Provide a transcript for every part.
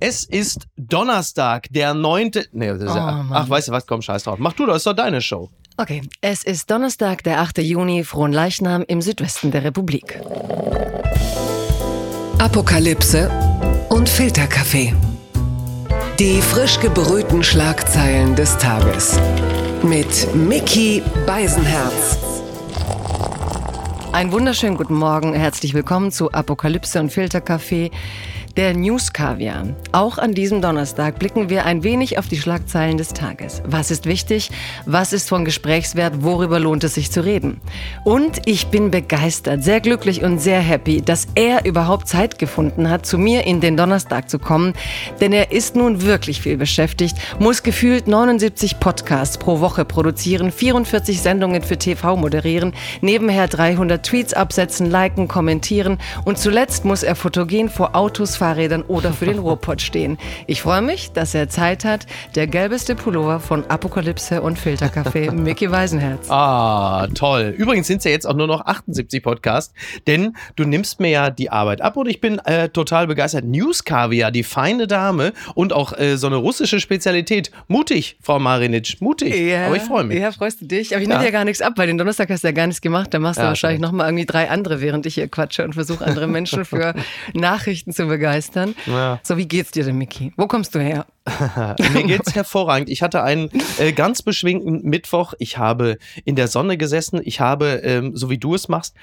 Es ist Donnerstag, der 9. Nee, das ist ja, Oh, ach, weißt du was, komm, scheiß drauf. Mach du das, ist doch deine Show. Okay, es ist Donnerstag, der 8. Juni, Fronleichnam im Südwesten der Republik. Apokalypse und Filterkaffee. Die frisch gebrühten Schlagzeilen des Tages. Mit Mickey Beisenherz. Einen wunderschönen guten Morgen, herzlich willkommen zu Apokalypse und Filterkaffee, der News Kaviar. Auch an diesem Donnerstag blicken wir ein wenig auf die Schlagzeilen des Tages. Was ist wichtig? Was ist von Gesprächswert? Worüber lohnt es sich zu reden? Und ich bin begeistert, sehr glücklich und sehr happy, dass er überhaupt Zeit gefunden hat, zu mir in den Donnerstag zu kommen, denn er ist nun wirklich viel beschäftigt, muss gefühlt 79 Podcasts pro Woche produzieren, 44 Sendungen für TV moderieren, nebenher 300 Tweets absetzen, liken, kommentieren und zuletzt muss er fotogen vor Autos, Fahrrädern oder für den Ruhrpott stehen. Ich freue mich, dass er Zeit hat. Der gelbeste Pullover von Apokalypse und Filterkaffee, Mickey Weisenherz. Ah, toll. Übrigens sind es ja jetzt auch nur noch 78 Podcasts, denn du nimmst mir ja die Arbeit ab und ich bin äh, total begeistert. News Kaviar, die feine Dame und auch äh, so eine russische Spezialität. Mutig, Frau Marinic, mutig. Aber ich freue mich. Ja, freust du dich? Aber ich nehme Ja. dir gar nichts ab, weil den Donnerstag hast du ja gar nichts gemacht. Da machst du Ja, wahrscheinlich nochmal irgendwie drei andere, während ich hier quatsche und versuche, andere Menschen für Nachrichten zu begeistern. Ja. So, wie geht's dir denn, Mickey? Wo kommst du her? Mir geht's hervorragend. Ich hatte einen äh, ganz beschwingten Mittwoch. Ich habe in der Sonne gesessen. Ich habe, ähm, so wie du es machst,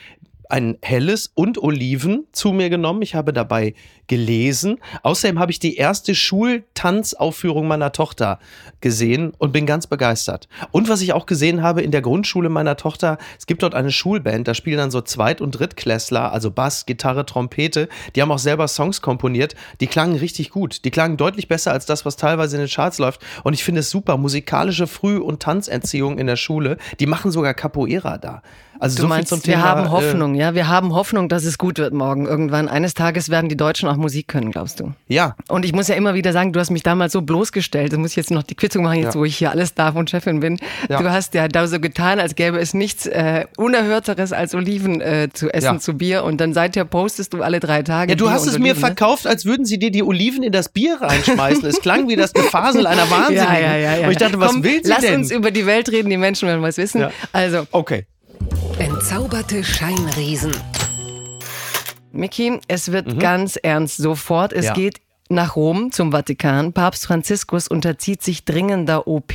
ein helles und Oliven zu mir genommen. Ich habe dabei gelesen. Außerdem habe ich die erste Schultanzaufführung meiner Tochter gesehen und bin ganz begeistert. Und was ich auch gesehen habe in der Grundschule meiner Tochter, es gibt dort eine Schulband, da spielen dann so Zweit- und Drittklässler, also Bass, Gitarre, Trompete. Die haben auch selber Songs komponiert. Die klangen richtig gut. Die klangen deutlich besser als das, was teilweise in den Charts läuft. Und ich finde es super. Musikalische Früh- und Tanzerziehung in der Schule. Die machen sogar Capoeira da. Also Du so meinst, viel zum wir Thema. haben äh, Hoffnung, ja? Wir haben Hoffnung, dass es gut wird morgen irgendwann. Eines Tages werden die Deutschen auch Musik können, glaubst du? ja, Und ich muss ja immer wieder sagen, du hast mich damals so bloßgestellt. Da muss ich jetzt noch die Quizzung machen, jetzt Ja. wo ich hier alles darf und Chefin bin. Ja. Du hast ja da so getan, als gäbe es nichts äh, Unerhörteres als Oliven äh, zu essen Ja. zu Bier. Und dann seither postest du alle drei Tage. Ja, du Bier hast es mir Oliven, ne? verkauft, als würden sie dir die Oliven in das Bier reinschmeißen. es klang wie das Gefasel einer Wahnsinnigen. Ja, ja, ja, ja. Und ich dachte, was Komm, will sie lass denn? uns über die Welt reden, die Menschen wollen was wissen. Ja. Also, okay. Entzauberte Scheinriesen. Miki, es wird ganz ernst sofort. Es Mhm. Ja. geht nach Rom zum Vatikan. Papst Franziskus unterzieht sich dringender OP.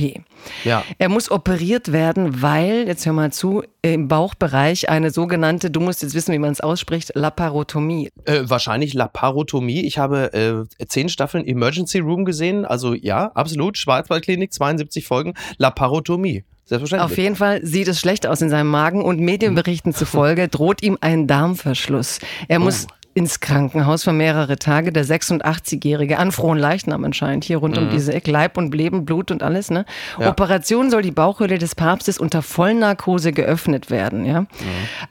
Ja. Er muss operiert werden, weil, jetzt hör mal zu, im Bauchbereich eine sogenannte, du musst jetzt wissen, wie man es ausspricht, Laparotomie. Äh, wahrscheinlich Laparotomie. Ich habe äh, zehn Staffeln Emergency Room gesehen. Also ja, absolut. Schwarzwaldklinik, 72 Folgen. Laparotomie. Selbstverständlich. Auf jeden Fall sieht es schlecht aus in seinem Magen und Medienberichten zufolge droht ihm ein Darmverschluss. Er muss ins Krankenhaus für mehrere Tage. Der 86-Jährige an frohen Leichnam anscheinend hier rund um diese Ecke. Leib und Leben, Blut und alles. Ne? Ja. Operation soll die Bauchhöhle des Papstes unter Vollnarkose geöffnet werden. Ja?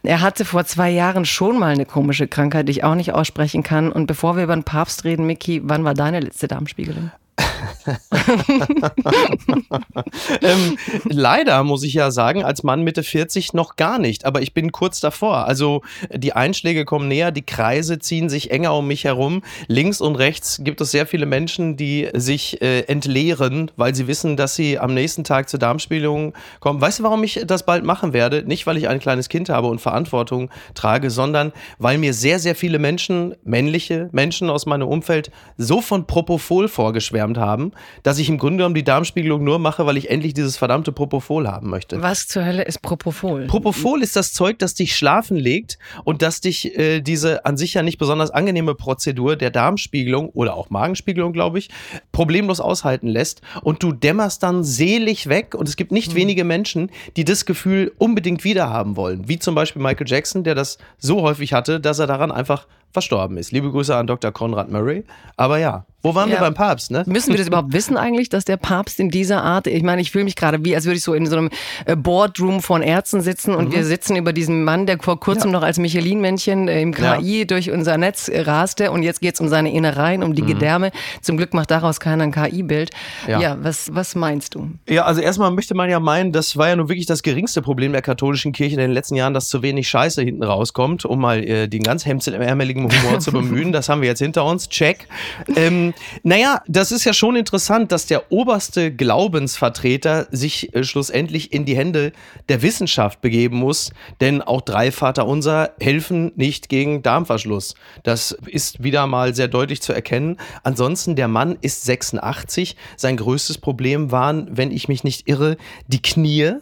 Er hatte vor zwei Jahren schon mal eine komische Krankheit, die ich auch nicht aussprechen kann. Und bevor wir über den Papst reden, Micky, wann war deine letzte Darmspiegelung? ähm, leider muss ich ja sagen, als Mann Mitte 40 noch gar nicht, aber ich bin kurz davor. Also die Einschläge kommen näher, die Kreise ziehen sich enger um mich herum. Links und rechts gibt es sehr viele Menschen, die sich äh, entleeren, weil sie wissen, dass sie am nächsten Tag zur Darmspiegelung kommen. Weißt du, warum ich das bald machen werde? Nicht, weil ich ein kleines Kind habe und Verantwortung trage, sondern weil mir sehr, sehr viele Menschen, männliche Menschen aus meinem Umfeld, so von Propofol vorgeschwärmt haben, dass ich im Grunde genommen die Darmspiegelung nur mache, weil ich endlich dieses verdammte Propofol haben möchte. Was zur Hölle ist Propofol? Propofol ist das Zeug, das dich schlafen legt und das dich äh, diese an sich ja nicht besonders angenehme Prozedur der Darmspiegelung oder auch Magenspiegelung, glaube ich, problemlos aushalten lässt und du dämmerst dann selig weg und es gibt nicht wenige Menschen, die das Gefühl unbedingt wiederhaben wollen, wie zum Beispiel Michael Jackson, der das so häufig hatte, dass er daran einfach verstorben ist. Liebe Grüße an Dr. Konrad Murray. Aber ja, wo waren wir Ja. beim Papst, ne? Müssen wir das überhaupt wissen eigentlich, dass der Papst in dieser Art, ich meine, ich fühle mich gerade wie, als würde ich so in so einem äh, Boardroom von Ärzten sitzen und wir sitzen über diesen Mann, der vor kurzem noch als Michelin-Männchen äh, im KI durch unser Netz äh, raste und jetzt geht's um seine Innereien, um die Gedärme. Zum Glück macht daraus keiner ein KI-Bild. Ja, Ja. was, was meinst du? Ja, also erstmal möchte man ja meinen, das war ja nur wirklich das geringste Problem der katholischen Kirche in den letzten Jahren, dass zu wenig Scheiße hinten rauskommt, um mal äh, den ganz hemdsärmeligen Humor zu bemühen. Das haben wir jetzt hinter uns. Check. Ähm, Naja, das ist ja schon interessant, dass der oberste Glaubensvertreter sich äh, schlussendlich in die Hände der Wissenschaft begeben muss, denn auch drei Vaterunser helfen nicht gegen Darmverschluss. Das ist wieder mal sehr deutlich zu erkennen. Ansonsten, der Mann ist 86. Sein größtes Problem waren, wenn ich mich nicht irre, die Knie.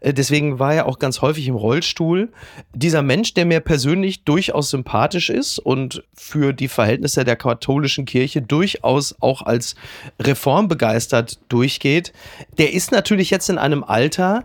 Äh, Deswegen war er auch ganz häufig im Rollstuhl. Dieser Mensch, der mir persönlich durchaus sympathisch ist und für die Verhältnisse der katholischen Kirche durchaus auch als reformbegeistert durchgeht, der ist natürlich jetzt in einem Alter,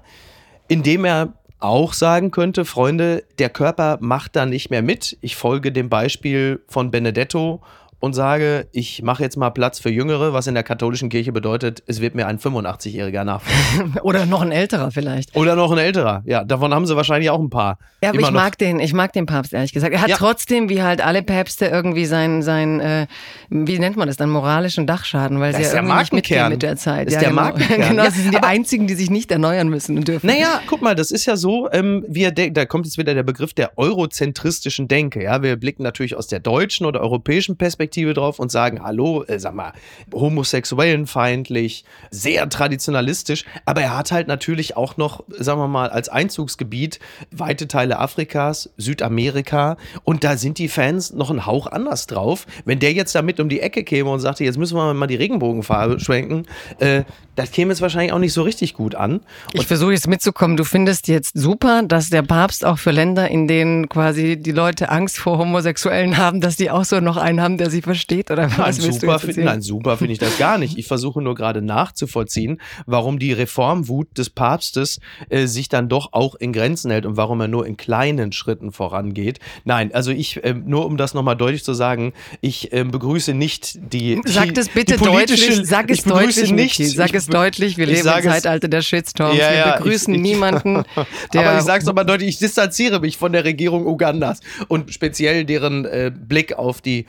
in dem er auch sagen könnte, Freunde, der Körper macht da nicht mehr mit. Ich folge dem Beispiel von Benedetto und sage, ich mache jetzt mal Platz für Jüngere, was in der katholischen Kirche bedeutet, es wird mir ein 85-Jähriger nachfolgen. Oder noch ein älterer vielleicht. Oder noch ein älterer. Ja, davon haben sie wahrscheinlich auch ein paar. Ja, aber Immer ich noch. mag den, ich mag den Papst ehrlich gesagt. Er hat Ja. trotzdem, wie halt alle Päpste, irgendwie sein, sein, äh, wie nennt man das dann, moralischen Dachschaden, weil Das sie ist ja der irgendwie nicht mitgehen mit der Zeit. Das ist ja, der genau. Markenkern. genau, sie sind die aber- einzigen, die sich nicht erneuern müssen und dürfen. Naja, guck mal, das ist ja so, ähm, wir da kommt jetzt wieder der Begriff der eurozentristischen Denke. Ja, wir blicken natürlich aus der deutschen oder europäischen Perspektive drauf und sagen, hallo, äh, sag mal, homosexuellenfeindlich, sehr traditionalistisch, aber er hat halt natürlich auch noch, sagen wir mal, als Einzugsgebiet weite Teile Afrikas, Südamerika und da sind die Fans noch einen Hauch anders drauf. Wenn der jetzt damit um die Ecke käme und sagte, jetzt müssen wir mal die Regenbogenfarbe schwenken, äh, das käme jetzt wahrscheinlich auch nicht so richtig gut an. Ich versuche jetzt mitzukommen. Du findest jetzt super, dass der Papst auch für Länder, in denen quasi die Leute Angst vor Homosexuellen haben, dass die auch so noch einen haben, der sie versteht? Oder Nein, was du super, jetzt find, nein, super finde ich das gar nicht. Ich versuche nur gerade nachzuvollziehen, warum die Reformwut des Papstes äh, sich dann doch auch in Grenzen hält und warum er nur in kleinen Schritten vorangeht. Nein, also ich, ähm, nur um das nochmal deutlich zu sagen, ich ähm, begrüße nicht die. Sag das bitte deutlich, sag es deutlich, nicht. Niki. Sag ich es deutlich, wir leben im Zeitalter der Shitstorms. Ja, wir ja, begrüßen ich- ich- niemanden, der Aber ich sage es aber deutlich, ich distanziere mich von der Regierung Ugandas und speziell deren äh, Blick auf die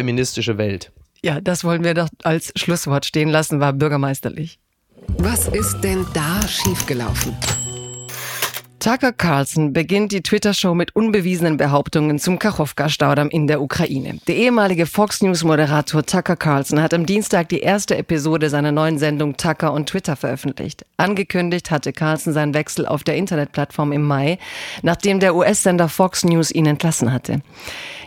queerfeministische Welt. Ja, das wollen wir doch als Schlusswort stehen lassen, war bürgermeisterlich. Was ist denn da schiefgelaufen? Tucker Carlson beginnt die Twitter-Show mit unbewiesenen Behauptungen zum Kachowka-Staudamm in der Ukraine. Der ehemalige Fox News-Moderator Tucker Carlson hat am Dienstag die erste Episode seiner neuen Sendung Tucker und Twitter veröffentlicht. Angekündigt hatte Carlson seinen Wechsel auf der Internetplattform im Mai, nachdem der US-Sender Fox News ihn entlassen hatte.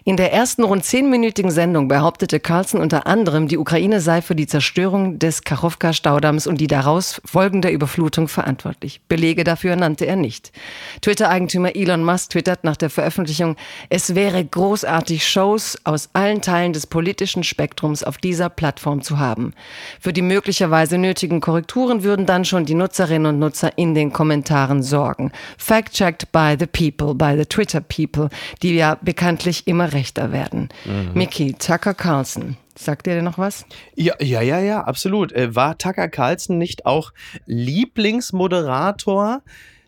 In der ersten rund zehnminütigen Sendung behauptete Carlson unter anderem, die Ukraine sei für die Zerstörung des Kachowka-Staudamms und die daraus folgende Überflutung verantwortlich. Belege dafür nannte er nicht. Twitter-Eigentümer Elon Musk twittert nach der Veröffentlichung, es wäre großartig, Shows aus allen Teilen des politischen Spektrums auf dieser Plattform zu haben. Für die möglicherweise nötigen Korrekturen würden dann schon die Nutzerinnen und Nutzer in den Kommentaren sorgen. Fact-checked by the people, by the Twitter people, die ja bekanntlich immer rechter werden. Mickey, Tucker Carlson. Sagt ihr denn noch was? Ja, ja, ja, ja, absolut. Äh, War Tucker Carlson nicht auch Lieblingsmoderator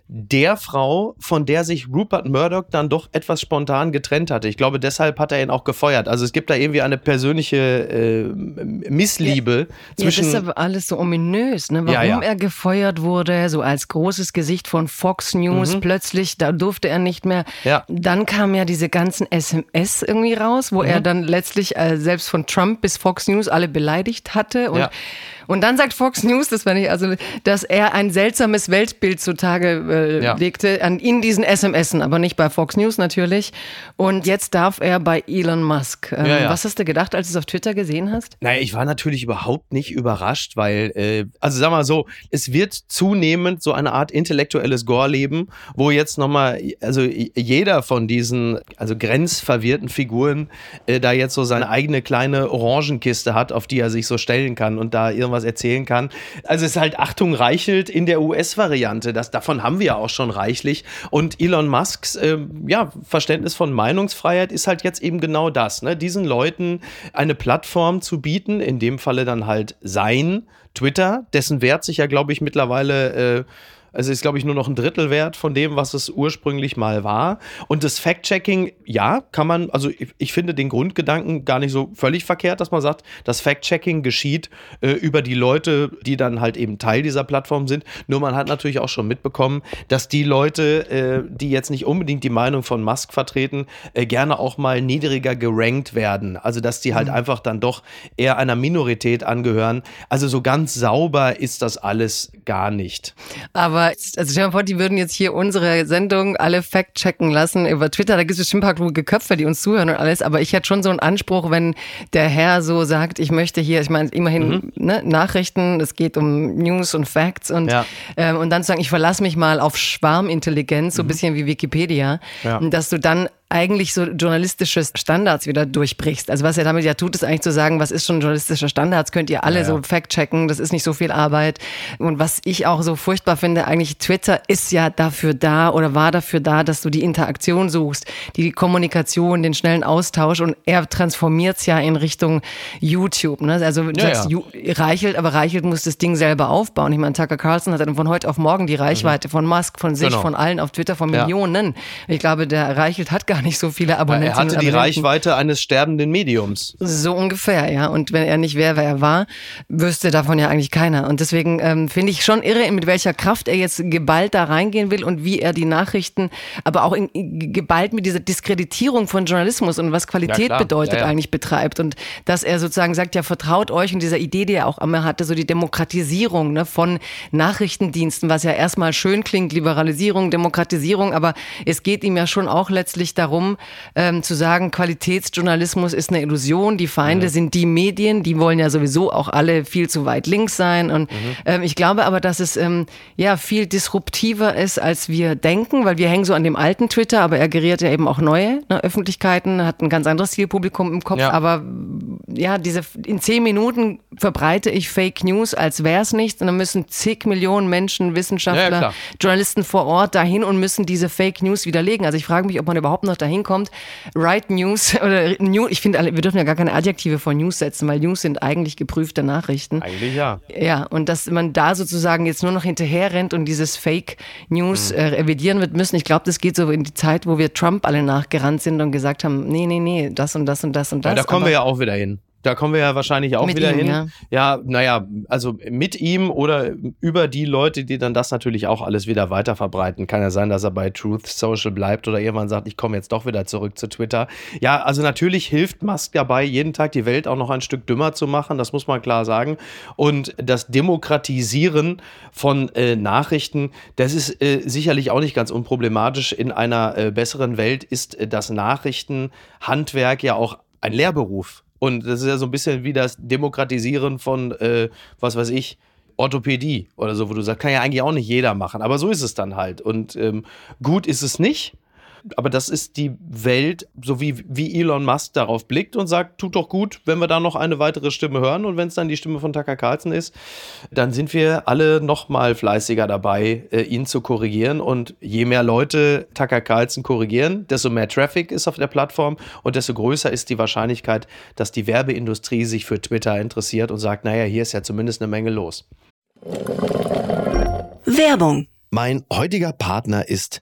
der Frau, von der sich Rupert Murdoch dann doch etwas spontan getrennt hatte? Ich glaube, deshalb hat er ihn auch gefeuert. Also es gibt da irgendwie eine persönliche äh, Missliebe zwischen. ja, das ist aber alles so ominös, ne? Warum Ja, ja. er gefeuert wurde, so als großes Gesicht von Fox News, plötzlich, da durfte er nicht mehr. Mhm. Ja. Dann kamen ja diese ganzen SMS irgendwie raus, wo Mhm. er dann letztlich äh, selbst von Trump bis Fox News alle beleidigt hatte und Ja. Und dann sagt Fox News, das fand ich also, dass er ein seltsames Weltbild zutage äh, Ja. legte an, in diesen SMSen, aber nicht bei Fox News natürlich. Und jetzt darf er bei Elon Musk. Ähm, Ja, ja. Was hast du gedacht, als du es auf Twitter gesehen hast? Naja, ich war natürlich überhaupt nicht überrascht, weil, äh, also sag mal so, es wird zunehmend so eine Art intellektuelles Gorleben, wo jetzt nochmal, also jeder von diesen, also grenzverwirrten Figuren, äh, da jetzt so seine eigene kleine Orangenkiste hat, auf die er sich so stellen kann und da irgendwas erzählen kann. Also es ist halt Achtung reichelt in der US-Variante. Das, davon haben wir ja auch schon reichlich. Und Elon Musks äh, ja, Verständnis von Meinungsfreiheit ist halt jetzt eben genau das, ne? diesen Leuten eine Plattform zu bieten, in dem Falle dann halt sein Twitter, dessen Wert sich ja, glaube ich, mittlerweile äh, Also ist, glaube ich, nur noch ein Drittel wert von dem, was es ursprünglich mal war. Und das Fact-Checking, ja, kann man, also ich, ich, finde den Grundgedanken gar nicht so völlig verkehrt, dass man sagt, das Fact-Checking geschieht äh, über die Leute, die dann halt eben Teil dieser Plattform sind. Nur man hat natürlich auch schon mitbekommen, dass die Leute, äh, die jetzt nicht unbedingt die Meinung von Musk vertreten, äh, gerne auch mal niedriger gerankt werden. Also dass die halt mhm. einfach dann doch eher einer Minorität angehören. Also so ganz sauber ist das alles gar nicht. Aber also stell dir mal vor, die würden jetzt hier unsere Sendung alle fact-checken lassen über Twitter. Da gibt es bestimmt ein paar kluge Köpfe, die uns zuhören und alles. Aber ich hätte schon so einen Anspruch, wenn der Herr so sagt, ich möchte hier, ich meine, immerhin mhm. ne, Nachrichten, es geht um News und Facts und, ja. ähm, und dann zu sagen, ich verlasse mich mal auf Schwarmintelligenz, so ein mhm. bisschen wie Wikipedia, ja. dass du dann eigentlich so journalistische Standards wieder durchbrichst. Also was er damit ja tut, ist eigentlich zu sagen, was ist schon journalistischer Standards, könnt ihr alle ja, ja. so fact-checken, das ist nicht so viel Arbeit. Und was ich auch so furchtbar finde, eigentlich Twitter ist ja dafür da oder war dafür da, dass du die Interaktion suchst, die Kommunikation, den schnellen Austausch und er transformiert es ja in Richtung YouTube. Ne? Also du ja, sagst, Reichelt, aber Reichelt muss das Ding selber aufbauen. Ich meine, Tucker Carlson hat dann von heute auf morgen die Reichweite mhm. von Musk, von sich, genau. von allen auf Twitter, von Millionen. Ich glaube, der Reichelt hat gar gar nicht so viele Abonnenten. Er hatte die Reichweite eines sterbenden Mediums. So ungefähr, ja. Und wenn er nicht wäre, wer er war, wüsste davon ja eigentlich keiner. Und deswegen ähm, finde ich schon irre, mit welcher Kraft er jetzt geballt da reingehen will und wie er die Nachrichten, aber auch in, geballt mit dieser Diskreditierung von Journalismus und was Qualität ja, bedeutet ja, ja. eigentlich betreibt. Und dass er sozusagen sagt, ja, vertraut euch und dieser Idee, die er auch immer hatte, so die Demokratisierung ne, von Nachrichtendiensten, was ja erstmal schön klingt, Liberalisierung, Demokratisierung, aber es geht ihm ja schon auch letztlich darum, darum, ähm, zu sagen, Qualitätsjournalismus ist eine Illusion, die Feinde mhm. sind die Medien, die wollen ja sowieso auch alle viel zu weit links sein. Und mhm. ähm, ich glaube aber, dass es ähm, ja viel disruptiver ist, als wir denken, weil wir hängen so an dem alten Twitter, aber er geriert ja eben auch neue ne, Öffentlichkeiten, hat ein ganz anderes Zielpublikum im Kopf. Ja. Aber ja, diese in zehn Minuten verbreite ich Fake News, als wäre es nichts. Und dann müssen zig Millionen Menschen, Wissenschaftler, ja, Journalisten vor Ort dahin und müssen diese Fake News widerlegen. Also ich frage mich, ob man überhaupt noch dahin kommt, Right News oder New, ich finde, wir dürfen ja gar keine Adjektive vor News setzen, weil News sind eigentlich geprüfte Nachrichten. Eigentlich ja. Ja, und dass man da sozusagen jetzt nur noch hinterher rennt und dieses Fake News mhm. äh, revidieren wird müssen. Ich glaube, das geht so in die Zeit, wo wir Trump alle nachgerannt sind und gesagt haben, nee, nee, nee, das und das und das und das. Ja, da kommen Aber wir ja auch wieder hin. Da kommen wir ja wahrscheinlich auch mit wieder ihm, hin. Ja. ja, naja, also mit ihm oder über die Leute, die dann das natürlich auch alles wieder weiter verbreiten. Kann ja sein, dass er bei Truth Social bleibt oder irgendwann sagt, ich komme jetzt doch wieder zurück zu Twitter. Ja, also natürlich hilft Musk dabei, jeden Tag die Welt auch noch ein Stück dümmer zu machen, das muss man klar sagen. Und das Demokratisieren von äh, Nachrichten, das ist äh, sicherlich auch nicht ganz unproblematisch. In einer äh, besseren Welt ist äh, das Nachrichtenhandwerk ja auch ein Lehrberuf. Und das ist ja so ein bisschen wie das Demokratisieren von, äh, was weiß ich, Orthopädie oder so, wo du sagst, kann ja eigentlich auch nicht jeder machen. Aber so ist es dann halt. Und ähm, gut ist es nicht aber das ist die Welt, so wie, wie Elon Musk darauf blickt und sagt, tut doch gut, wenn wir da noch eine weitere Stimme hören und wenn es dann die Stimme von Tucker Carlson ist, dann sind wir alle noch mal fleißiger dabei, äh, ihn zu korrigieren und je mehr Leute Tucker Carlson korrigieren, desto mehr Traffic ist auf der Plattform und desto größer ist die Wahrscheinlichkeit, dass die Werbeindustrie sich für Twitter interessiert und sagt, naja, hier ist ja zumindest eine Menge los. Werbung. Mein heutiger Partner ist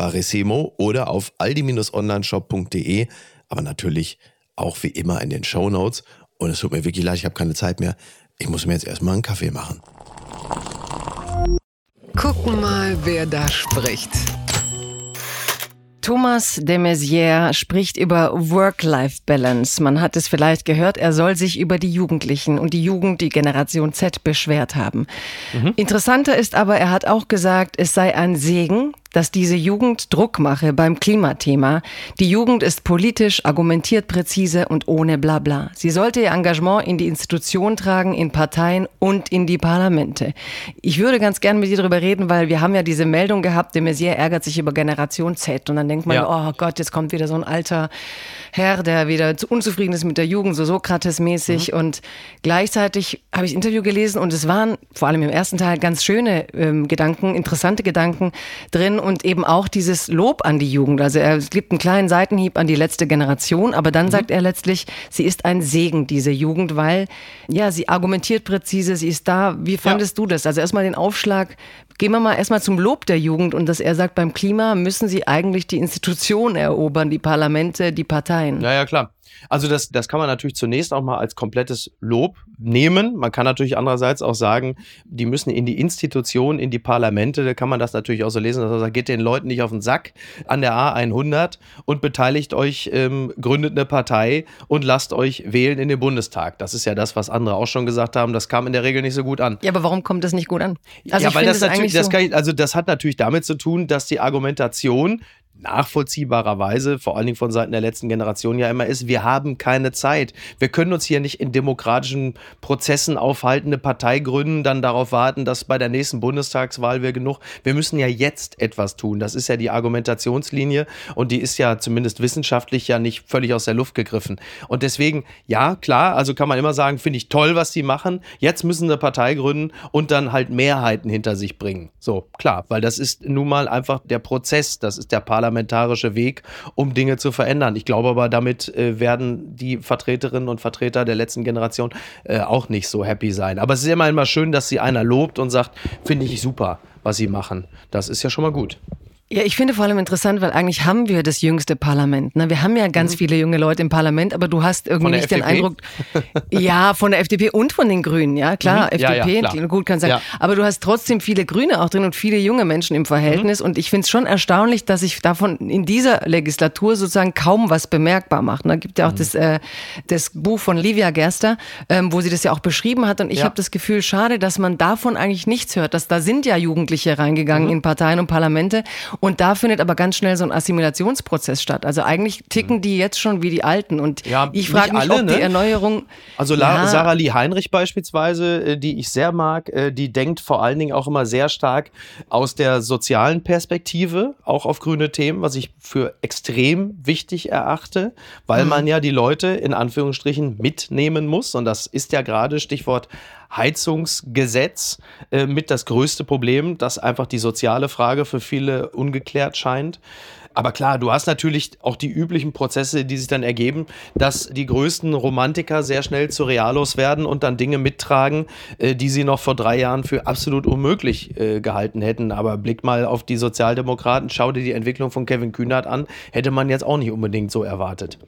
Barissimo oder auf aldi-onlineshop.de, aber natürlich auch wie immer in den Show Notes. Und es tut mir wirklich leid, ich habe keine Zeit mehr. Ich muss mir jetzt erstmal einen Kaffee machen. Gucken mal, wer da spricht. Thomas de Maizière spricht über Work-Life-Balance. Man hat es vielleicht gehört, er soll sich über die Jugendlichen und die Jugend, die Generation Z, beschwert haben. Mhm. Interessanter ist aber, er hat auch gesagt, es sei ein Segen, dass diese Jugend Druck mache beim Klimathema. Die Jugend ist politisch, argumentiert präzise und ohne Blabla. Sie sollte ihr Engagement in die Institutionen tragen, in Parteien und in die Parlamente. Ich würde ganz gern mit dir darüber reden, weil wir haben ja diese Meldung gehabt, de Maizière ärgert sich über Generation Z und dann denkt man, ja. oh Gott, jetzt kommt wieder so ein alter Herr, der wieder unzufrieden ist mit der Jugend, so Sokrates-mäßig. Mhm. Und gleichzeitig habe ich ein Interview gelesen und es waren vor allem im ersten Teil ganz schöne ähm, Gedanken, interessante Gedanken drin und eben auch dieses Lob an die Jugend. Also er gibt einen kleinen Seitenhieb an die letzte Generation, aber dann mhm. sagt er letztlich, sie ist ein Segen, diese Jugend, weil ja, sie argumentiert präzise, sie ist da. Wie fandest ja. du das? Also erstmal den Aufschlag, gehen wir mal erstmal zum Lob der Jugend und dass er sagt, beim Klima müssen sie eigentlich die Institutionen erobern, die Parlamente, die Parteien. Ja, ja, klar. Also das, das kann man natürlich zunächst auch mal als komplettes Lob nehmen. Man kann natürlich andererseits auch sagen, die müssen in die Institutionen, in die Parlamente, da kann man das natürlich auch so lesen, dass man sagt, geht den Leuten nicht auf den Sack an der A100 und beteiligt euch, ähm, gründet eine Partei und lasst euch wählen in den Bundestag. Das ist ja das, was andere auch schon gesagt haben. Das kam in der Regel nicht so gut an. Ja, aber warum kommt das nicht gut an? Also ja, weil das natürlich, das kann ich, also das hat natürlich damit zu tun, dass die Argumentation nachvollziehbarerweise, vor allen Dingen von Seiten der letzten Generation ja immer ist, wir haben keine Zeit. Wir können uns hier nicht in demokratischen Prozessen aufhalten, eine Partei gründen, dann darauf warten, dass bei der nächsten Bundestagswahl wir genug. Wir müssen ja jetzt etwas tun. Das ist ja die Argumentationslinie und die ist ja zumindest wissenschaftlich ja nicht völlig aus der Luft gegriffen. Und deswegen, ja, klar, also kann man immer sagen, finde ich toll, was die machen. Jetzt müssen eine Partei gründen und dann halt Mehrheiten hinter sich bringen. So, klar, weil das ist nun mal einfach der Prozess, das ist der Parlament parlamentarische Weg, um Dinge zu verändern. Ich glaube aber, damit äh, werden die Vertreterinnen und Vertreter der letzten Generation äh, auch nicht so happy sein. Aber es ist immer immer schön, dass sie einer lobt und sagt, finde ich super, was sie machen. Das ist ja schon mal gut. Ja, ich finde vor allem interessant, weil eigentlich haben wir das jüngste Parlament. Ne? Wir haben ja ganz mhm. viele junge Leute im Parlament, aber du hast irgendwie nicht FDP? den Eindruck, ja, von der FDP und von den Grünen, ja, klar, mhm. FDP, ja, ja, klar. gut kann sein. Ja. Aber du hast trotzdem viele Grüne auch drin und viele junge Menschen im Verhältnis. Mhm. Und ich finde es schon erstaunlich, dass sich davon in dieser Legislatur sozusagen kaum was bemerkbar macht. Da ne? gibt ja auch mhm. das, äh, das Buch von Livia Gerster, ähm, wo sie das ja auch beschrieben hat. Und ich habe das Gefühl, schade, dass man davon eigentlich nichts hört. Dass da sind ja Jugendliche reingegangen mhm. in Parteien und Parlamente und da findet aber ganz schnell so ein Assimilationsprozess statt. Also eigentlich ticken die jetzt schon wie die Alten. Und ja, ich frage mich, alle, ob ne? die Erneuerung. Also ja. Sarah Lee Heinrich beispielsweise, äh, die ich sehr mag, äh, die denkt vor allen Dingen auch immer sehr stark aus der sozialen Perspektive, auch auf grüne Themen, was ich für extrem wichtig erachte, weil mhm. man ja die Leute in Anführungsstrichen mitnehmen muss. Und das ist ja gerade Stichwort Heizungsgesetz äh, mit das größte Problem, dass einfach die soziale Frage für viele ungeklärt scheint. Aber klar, du hast natürlich auch die üblichen Prozesse, die sich dann ergeben, dass die größten Romantiker sehr schnell zu Realos werden und dann Dinge mittragen, äh, die sie noch vor drei Jahren für absolut unmöglich äh, gehalten hätten. Aber blick mal auf die Sozialdemokraten, schau dir die Entwicklung von Kevin Kühnert an, hätte man jetzt auch nicht unbedingt so erwartet.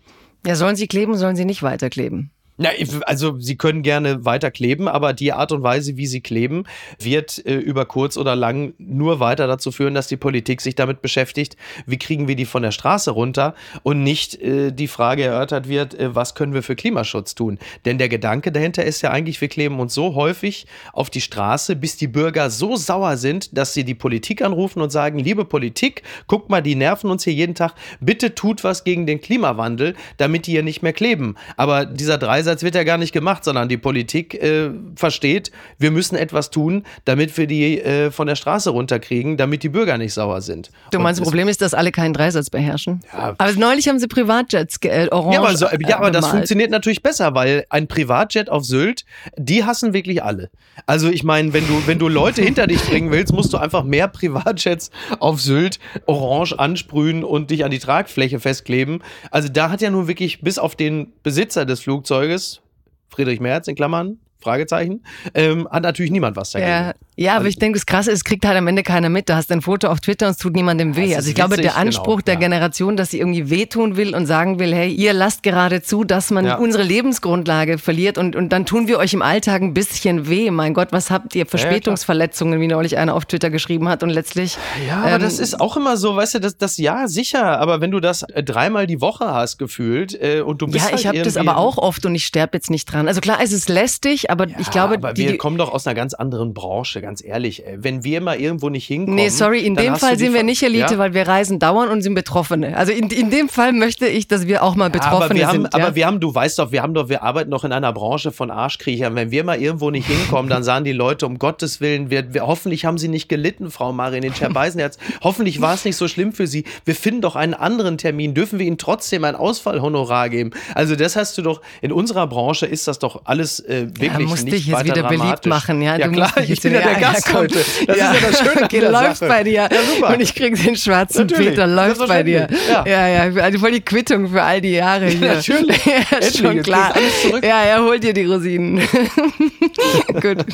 Ja, sollen sie kleben, sollen sie nicht weiterkleben? Ja, also sie können gerne weiter kleben, aber die Art und Weise, wie sie kleben, wird äh, über kurz oder lang nur weiter dazu führen, dass die Politik sich damit beschäftigt, wie kriegen wir die von der Straße runter und nicht äh, die Frage erörtert wird, äh, was können wir für Klimaschutz tun. Denn der Gedanke dahinter ist ja eigentlich, wir kleben uns so häufig auf die Straße, bis die Bürger so sauer sind, dass sie die Politik anrufen und sagen, liebe Politik, guckt mal, die nerven uns hier jeden Tag, bitte tut was gegen den Klimawandel, damit die hier nicht mehr kleben. Aber dieser 30 Dreisatz wird ja gar nicht gemacht, sondern die Politik äh, versteht, wir müssen etwas tun, damit wir die äh, von der Straße runterkriegen, damit die Bürger nicht sauer sind. Du meinst, das Problem ist, dass alle keinen Dreisatz beherrschen? Ja. Aber neulich haben sie Privatjets äh, orange Ja, aber, so, ja, aber das funktioniert natürlich besser, weil ein Privatjet auf Sylt, die hassen wirklich alle. Also ich meine, wenn du, wenn du Leute hinter dich bringen willst, musst du einfach mehr Privatjets auf Sylt orange ansprühen und dich an die Tragfläche festkleben. Also da hat ja nun wirklich bis auf den Besitzer des Flugzeuges, Friedrich Merz in Klammern, Fragezeichen, ähm, hat natürlich niemand was dagegen. Ja, ja, aber also, ich denke, das Krasse ist, es kriegt halt am Ende keiner mit. Du hast ein Foto auf Twitter und es tut niemandem weh. Also ich glaube, der Anspruch genau, der ja. Generation, dass sie irgendwie wehtun will und sagen will, hey, ihr lasst gerade zu, dass man ja. unsere Lebensgrundlage verliert und, und dann tun wir euch im Alltag ein bisschen weh. Mein Gott, was habt ihr? Verspätungsverletzungen, wie neulich einer auf Twitter geschrieben hat und letztlich. Ja, aber ähm, das ist auch immer so, weißt du, das, das ja, sicher, aber wenn du das äh, dreimal die Woche hast gefühlt äh, und du bist. Ja, ich halt habe das aber auch oft und ich sterbe jetzt nicht dran. Also klar, es ist lästig, aber ja, ich glaube. Aber die, wir kommen doch aus einer ganz anderen Branche, ganz ehrlich. Ey wenn wir mal irgendwo nicht hinkommen. Nee, sorry, in dem Fall sind wir nicht Elite, ja? weil wir reisen dauernd und sind Betroffene. Also in, in dem Fall möchte ich, dass wir auch mal Betroffene aber wir haben, sind. Ja? Aber wir haben, du weißt doch, wir haben doch, wir arbeiten doch in einer Branche von Arschkriechern. Wenn wir mal irgendwo nicht hinkommen, dann sagen die Leute, um Gottes Willen, wir, wir, hoffentlich haben sie nicht gelitten, Frau Marin in Scherbeisenherz. hoffentlich war es nicht so schlimm für sie. Wir finden doch einen anderen Termin. Dürfen wir ihnen trotzdem ein Ausfallhonorar geben? Also das hast du doch, in unserer Branche ist das doch alles äh, wirklich ja, musst nicht dich jetzt wieder beliebt machen. Ja, ja klar, ich bin ja der Gast heute. Das ja. ist ja das Schöne okay, läuft Sache. bei dir. Ja, super. Und ich krieg den schwarzen Natürlich. Peter, läuft bei dir. Ja, ja, ja also voll die Quittung für all die Jahre hier. Ja, natürlich. ja, ist schon klar. Ja, ja, hol dir die Rosinen. Gut.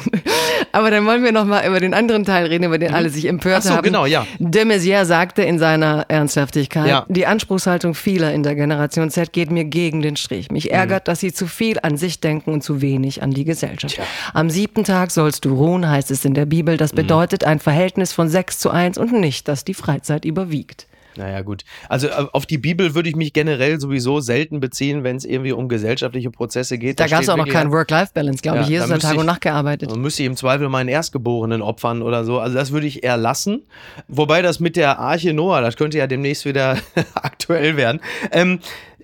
Aber dann wollen wir noch mal über den anderen Teil reden, über den mhm. alle sich empört Ach so, haben. genau, ja. De Maizière sagte in seiner Ernsthaftigkeit, ja. die Anspruchshaltung vieler in der Generation Z geht mir gegen den Strich. Mich ärgert, mhm. dass sie zu viel an sich denken und zu wenig an die Gesellschaft. Tja. Am siebten Tag sollst du ruhen, heißt es in der Bibel. Das mhm. bedeutet ein Verhältnis von 6 zu 1 und nicht, dass die Freizeit überwiegt. Naja, gut. Also äh, auf die Bibel würde ich mich generell sowieso selten beziehen, wenn es irgendwie um gesellschaftliche Prozesse geht. Da, da gab es auch noch keinen Work-Life-Balance, glaube ja, ich. Jesus hat Tag und Nacht gearbeitet. Man müsste ich im Zweifel meinen Erstgeborenen opfern oder so. Also das würde ich eher lassen. Wobei das mit der Arche Noah, das könnte ja demnächst wieder aktuell werden. Ähm,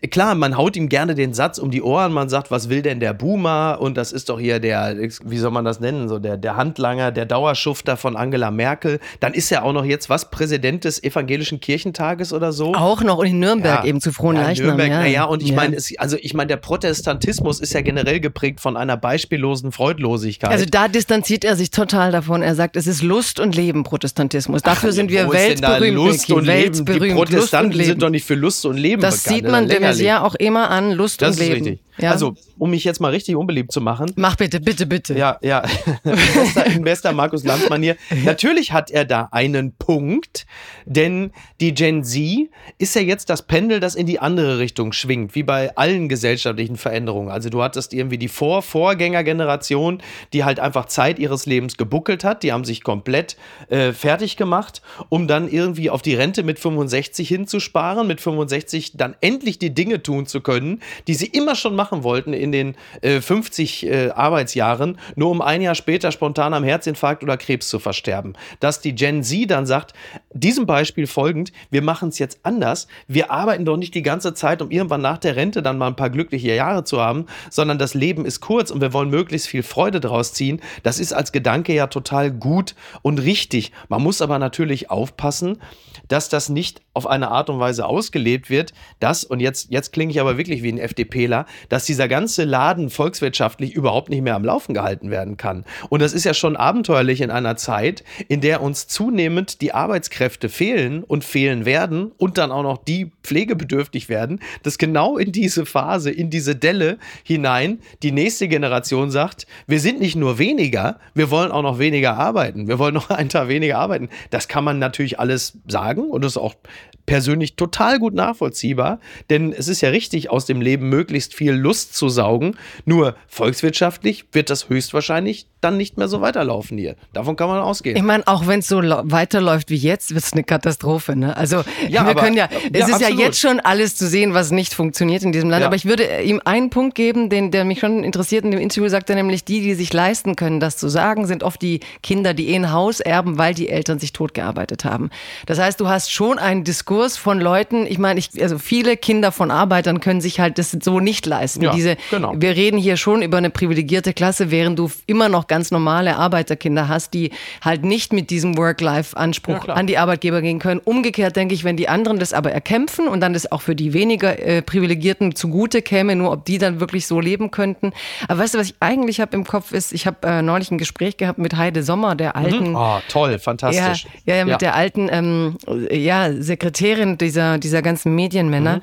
klar, man haut ihm gerne den Satz um die Ohren, man sagt, was will denn der Boomer? Und das ist doch hier der, wie soll man das nennen, so der, der Handlanger, der Dauerschufter von Angela Merkel. Dann ist er auch noch jetzt was, Präsident des Evangelischen Kirchentages oder so. Auch noch in Nürnberg ja. eben zu frohen ja, Leichnam. Nürnberg, ja. Naja, und ich ja. meine, also ich meine, der Protestantismus ist ja generell geprägt von einer beispiellosen Freudlosigkeit. Also da distanziert er sich total davon. Er sagt, es ist Lust und Leben, Protestantismus. Dafür Ach, sind wir weltberühmt. Lust und Leben. Die Protestanten sind doch nicht für Lust und Leben das bekannt. sieht man dem ja auch immer an, Lust das und Leben. Richtig. Ja? Also, um mich jetzt mal richtig unbeliebt zu machen. Mach bitte, bitte, bitte. Ja, ja. bester, in bester Markus Lanz-Manier. Natürlich hat er da einen Punkt, denn die Gen Z ist ja jetzt das Pendel, das in die andere Richtung schwingt, wie bei allen gesellschaftlichen Veränderungen. Also, du hattest irgendwie die Vor-Vorgängergeneration, die halt einfach Zeit ihres Lebens gebuckelt hat. Die haben sich komplett äh, fertig gemacht, um dann irgendwie auf die Rente mit 65 hinzusparen, mit 65 dann endlich die Dinge tun zu können, die sie immer schon machen machen wollten in den äh, 50 äh, Arbeitsjahren, nur um ein Jahr später spontan am Herzinfarkt oder Krebs zu versterben. Dass die Gen Z dann sagt, diesem Beispiel folgend, wir machen es jetzt anders, wir arbeiten doch nicht die ganze Zeit, um irgendwann nach der Rente dann mal ein paar glückliche Jahre zu haben, sondern das Leben ist kurz und wir wollen möglichst viel Freude daraus ziehen. Das ist als Gedanke ja total gut und richtig. Man muss aber natürlich aufpassen, dass das nicht auf eine Art und Weise ausgelebt wird, dass, und jetzt, jetzt klinge ich aber wirklich wie ein FDPler, dass dieser ganze Laden volkswirtschaftlich überhaupt nicht mehr am Laufen gehalten werden kann. Und das ist ja schon abenteuerlich in einer Zeit, in der uns zunehmend die Arbeitskräfte fehlen und fehlen werden und dann auch noch die pflegebedürftig werden, dass genau in diese Phase, in diese Delle hinein die nächste Generation sagt, wir sind nicht nur weniger, wir wollen auch noch weniger arbeiten, wir wollen noch einen Tag weniger arbeiten. Das kann man natürlich alles sagen und das ist auch persönlich total gut nachvollziehbar, denn es ist ja richtig, aus dem Leben möglichst viel Lust zu saugen. Nur volkswirtschaftlich wird das höchstwahrscheinlich dann nicht mehr so weiterlaufen hier. Davon kann man ausgehen. Ich meine, auch wenn es so weiterläuft wie jetzt, wird es eine Katastrophe. Ne? Also ja, wir aber, können ja, es ja, ist absolut. ja jetzt schon alles zu sehen, was nicht funktioniert in diesem Land. Ja. Aber ich würde ihm einen Punkt geben, den, der mich schon interessiert. In dem Interview sagt er nämlich, die, die sich leisten können, das zu sagen, sind oft die Kinder, die eh ein Haus erben, weil die Eltern sich totgearbeitet haben. Das heißt, du hast schon einen Diskurs von Leuten, ich meine, ich, also viele Kinder von Arbeitern können sich halt das so nicht leisten. Ja, Diese, genau. Wir reden hier schon über eine privilegierte Klasse, während du immer noch ganz normale Arbeiterkinder hast, die halt nicht mit diesem Work-Life-Anspruch klar. an die Arbeitgeber gehen können. Umgekehrt denke ich, wenn die anderen das aber erkämpfen und dann das auch für die weniger äh, Privilegierten zugute käme, nur ob die dann wirklich so leben könnten. Aber weißt du, was ich eigentlich habe im Kopf ist, ich habe äh, neulich ein Gespräch gehabt mit Heide Sommer, der alten Oh, toll, fantastisch. ja, ja, ja, mit der alten ähm, ja, Sekretärin dieser, dieser ganzen Medienmänner.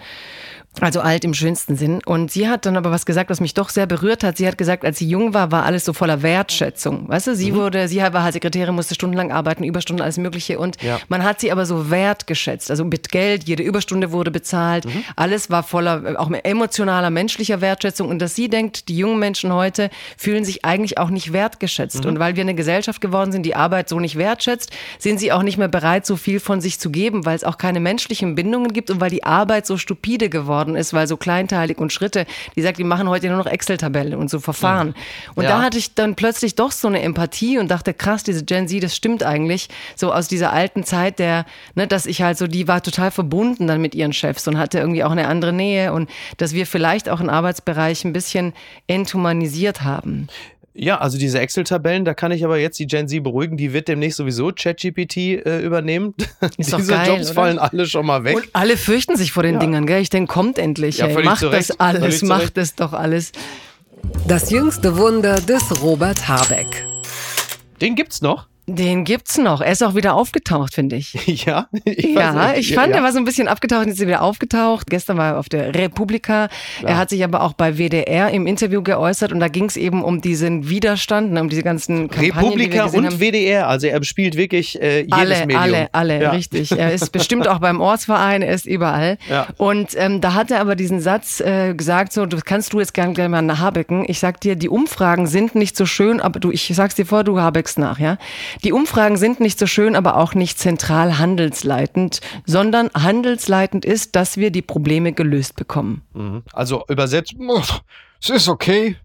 Also alt im schönsten Sinn. Und sie hat dann aber was gesagt, was mich doch sehr berührt hat. Sie hat gesagt, als sie jung war, war alles so voller Wertschätzung. Weißt du, sie wurde, sie war halt Sekretärin, musste stundenlang arbeiten, Überstunden, alles Mögliche. Und Ja. man hat sie aber so wertgeschätzt. Also mit Geld, jede Überstunde wurde bezahlt. Alles war voller, auch mit emotionaler, menschlicher Wertschätzung. Und dass sie denkt, die jungen Menschen heute fühlen sich eigentlich auch nicht wertgeschätzt. Und weil wir eine Gesellschaft geworden sind, die Arbeit so nicht wertschätzt, sind sie auch nicht mehr bereit, so viel von sich zu geben, weil es auch keine menschlichen Bindungen gibt und weil die Arbeit so stupide geworden ist, weil so kleinteilig und Schritte, die sagt, die machen heute nur noch Excel-Tabellen und so Verfahren. Und Ja. da hatte ich dann plötzlich doch so eine Empathie und dachte, krass, diese Gen Z, das stimmt eigentlich. So aus dieser alten Zeit, der, ne, dass ich halt so, die war total verbunden dann mit ihren Chefs und hatte irgendwie auch eine andere Nähe und dass wir vielleicht auch einen Arbeitsbereich ein bisschen enthumanisiert haben. Ja, also diese Excel-Tabellen, da kann ich aber jetzt die Gen Z beruhigen, die wird demnächst sowieso ChatGPT äh, übernehmen. Ist diese geil, Jobs oder? fallen alle schon mal weg. Und alle fürchten sich vor den Ja. Dingern, gell? Ich denke, kommt endlich. Ja, ey. Macht zu Recht, das alles, macht das doch alles. Das jüngste Wunder des Robert Habeck. Den gibt's noch. Den gibt's noch. Er ist auch wieder aufgetaucht, finde ich. ja, ich ja, ich fand, ja. er war so ein bisschen abgetaucht, jetzt ist er wieder aufgetaucht. Gestern war er auf der Republika. Er hat sich aber auch bei WDR im Interview geäußert und da ging es eben um diesen Widerstand, ne, um diese ganzen Kampagnen, Republika und haben. WDR, also er bespielt wirklich äh, jedes alle, Medium. alle, alle, Ja. richtig. Er ist bestimmt auch beim Ortsverein, er ist überall. Ja. Und ähm, da hat er aber diesen Satz äh, gesagt, so, das kannst du jetzt gerne gleich mal Habecken. Ich sag dir, die Umfragen sind nicht so schön, aber du, ich sag's dir vor, du Habeckst nach, ja. Die Umfragen sind nicht so schön, aber auch nicht zentral handelsleitend, sondern handelsleitend ist, dass wir die Probleme gelöst bekommen. Mhm. Also übersetzt, Es ist okay.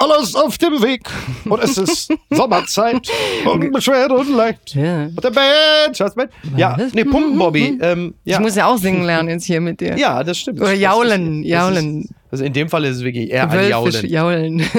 Alles auf dem Weg. Und es ist Sommerzeit. Unbeschwert und leicht. Ja. Und der Band. Schatz, mein- ja, nee, Pumpen, Bobby. Ähm, ja. Ich muss ja auch singen lernen jetzt hier mit dir. ja, das stimmt. Oder jaulen, jaulen. Also in dem Fall ist es wirklich eher ein Jaulen. jaulen.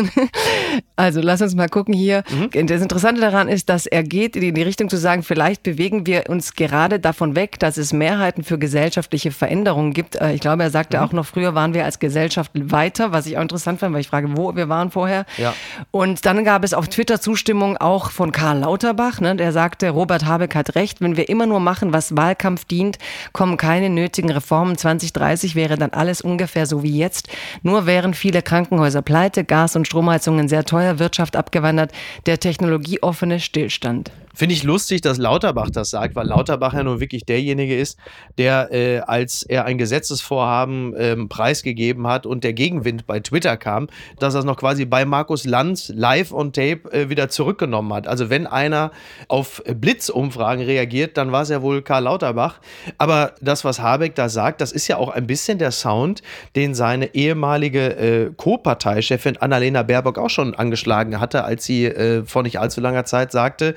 Also lass uns mal gucken hier. Mhm. Das Interessante daran ist, dass er geht in die Richtung zu sagen, vielleicht bewegen wir uns gerade davon weg, dass es Mehrheiten für gesellschaftliche Veränderungen gibt. Äh, Ich glaube, er sagte Mhm. auch noch, früher waren wir als Gesellschaft weiter, was ich auch interessant fand, weil ich frage, wo wir waren vorher. Ja. Und dann gab es auf Twitter Zustimmung auch von Karl Lauterbach. Ne? Der sagte, Robert Habeck hat recht, wenn wir immer nur machen, was Wahlkampf dient, kommen keine nötigen Reformen. 2030 wäre dann alles ungefähr so wie jetzt. Nur wären viele Krankenhäuser pleite, Gas- und Stromheizungen sehr teuer, Wirtschaft abgewandert, der technologieoffene Stillstand. Finde ich lustig, dass Lauterbach das sagt, weil Lauterbach ja nun wirklich derjenige ist, der, äh, als er ein Gesetzesvorhaben ähm, preisgegeben hat und der Gegenwind bei Twitter kam, dass er es noch quasi bei Markus Lanz live on tape äh, wieder zurückgenommen hat. Also wenn einer auf Blitzumfragen reagiert, dann war es ja wohl Karl Lauterbach. Aber das, was Habeck da sagt, das ist ja auch ein bisschen der Sound, den seine ehemalige äh, Co-Parteichefin Annalena Baerbock auch schon angeschlagen hatte, als sie äh, vor nicht allzu langer Zeit sagte,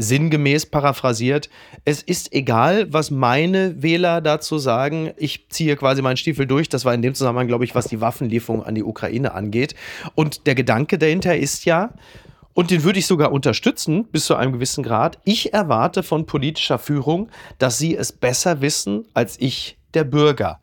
sinngemäß paraphrasiert, es ist egal, was meine Wähler dazu sagen, ich ziehe quasi meinen Stiefel durch. Das war in dem Zusammenhang, glaube ich, was die Waffenlieferung an die Ukraine angeht. Und der Gedanke dahinter ist ja, und den würde ich sogar unterstützen bis zu einem gewissen Grad. Ich erwarte von politischer Führung, dass sie es besser wissen als ich, der Bürger.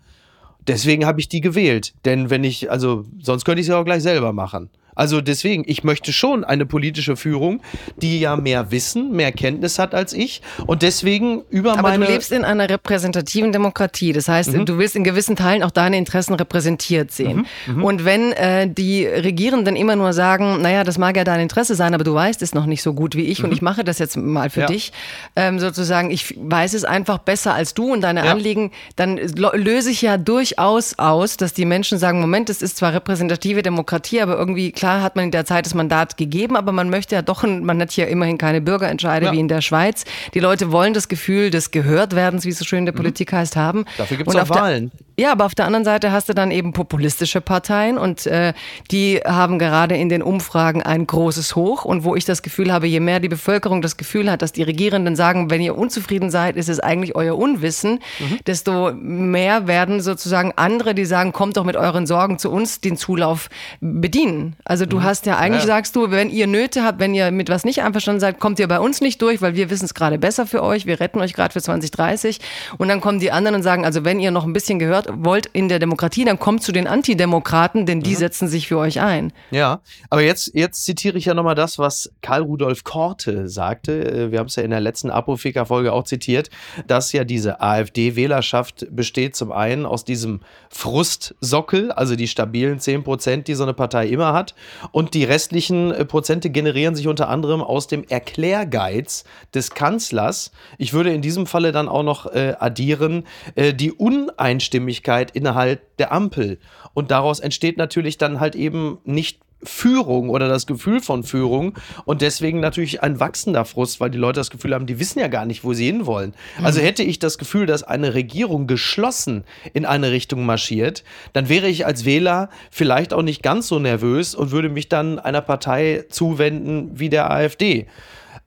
Deswegen habe ich die gewählt. Denn wenn ich, also sonst könnte ich es ja auch gleich selber machen. Also deswegen, ich möchte schon eine politische Führung, die ja mehr Wissen, mehr Kenntnis hat als ich und deswegen über Aber meine. du lebst in einer repräsentativen Demokratie. Das heißt, Mhm. du willst in gewissen Teilen auch deine Interessen repräsentiert sehen. Mhm. Und wenn äh, die Regierenden immer nur sagen, naja, das mag ja dein Interesse sein, aber du weißt es noch nicht so gut wie ich und ich mache das jetzt mal für Mhm. Ja. dich, ähm, sozusagen, ich weiß es einfach besser als du und deine Ja. Anliegen, dann löse ich ja durchaus aus, dass die Menschen sagen, Moment, es ist zwar repräsentative Demokratie, aber irgendwie, klar hat man in der Zeit das Mandat gegeben, aber man möchte ja doch, man hat hier immerhin keine Bürgerentscheide Ja. wie in der Schweiz. Die Leute wollen das Gefühl des Gehörtwerdens, wie es so schön in der Politik heißt, haben. Mhm. Dafür gibt's Und auch auf der- Wahlen. Ja, aber auf der anderen Seite hast du dann eben populistische Parteien und äh, die haben gerade in den Umfragen ein großes Hoch. Und wo ich das Gefühl habe, je mehr die Bevölkerung das Gefühl hat, dass die Regierenden sagen, wenn ihr unzufrieden seid, ist es eigentlich euer Unwissen, mhm. desto mehr werden sozusagen andere, die sagen, kommt doch mit euren Sorgen zu uns, den Zulauf bedienen. Also du mhm. hast ja eigentlich, ja. sagst du, wenn ihr Nöte habt, wenn ihr mit was nicht einverstanden seid, kommt ihr bei uns nicht durch, weil wir wissen es gerade besser für euch, wir retten euch gerade für 2030. Und dann kommen die anderen und sagen, also wenn ihr noch ein bisschen gehört wollt in der Demokratie, dann kommt zu den Antidemokraten, denn die mhm. setzen sich für euch ein. Ja, aber jetzt, jetzt zitiere ich ja nochmal das, was Karl Rudolf Korte sagte. Äh, wir haben es ja in der letzten Apofika-Folge auch zitiert, dass ja diese AfD-Wählerschaft besteht zum einen aus diesem Frustsockel, also die stabilen 10 Prozent, die so eine Partei immer hat, und die restlichen äh, Prozente generieren sich unter anderem aus dem Erklärgeiz des Kanzlers. Ich würde in diesem Falle dann auch noch äh, addieren, äh, die Uneinstimmigkeit Uneinigkeit innerhalb der Ampel. Und daraus entsteht natürlich dann halt eben nicht Führung oder das Gefühl von Führung und deswegen natürlich ein wachsender Frust, weil die Leute das Gefühl haben, die wissen ja gar nicht, wo sie hinwollen. Also hätte ich das Gefühl, dass eine Regierung geschlossen in eine Richtung marschiert, dann wäre ich als Wähler vielleicht auch nicht ganz so nervös und würde mich dann einer Partei zuwenden wie der AfD.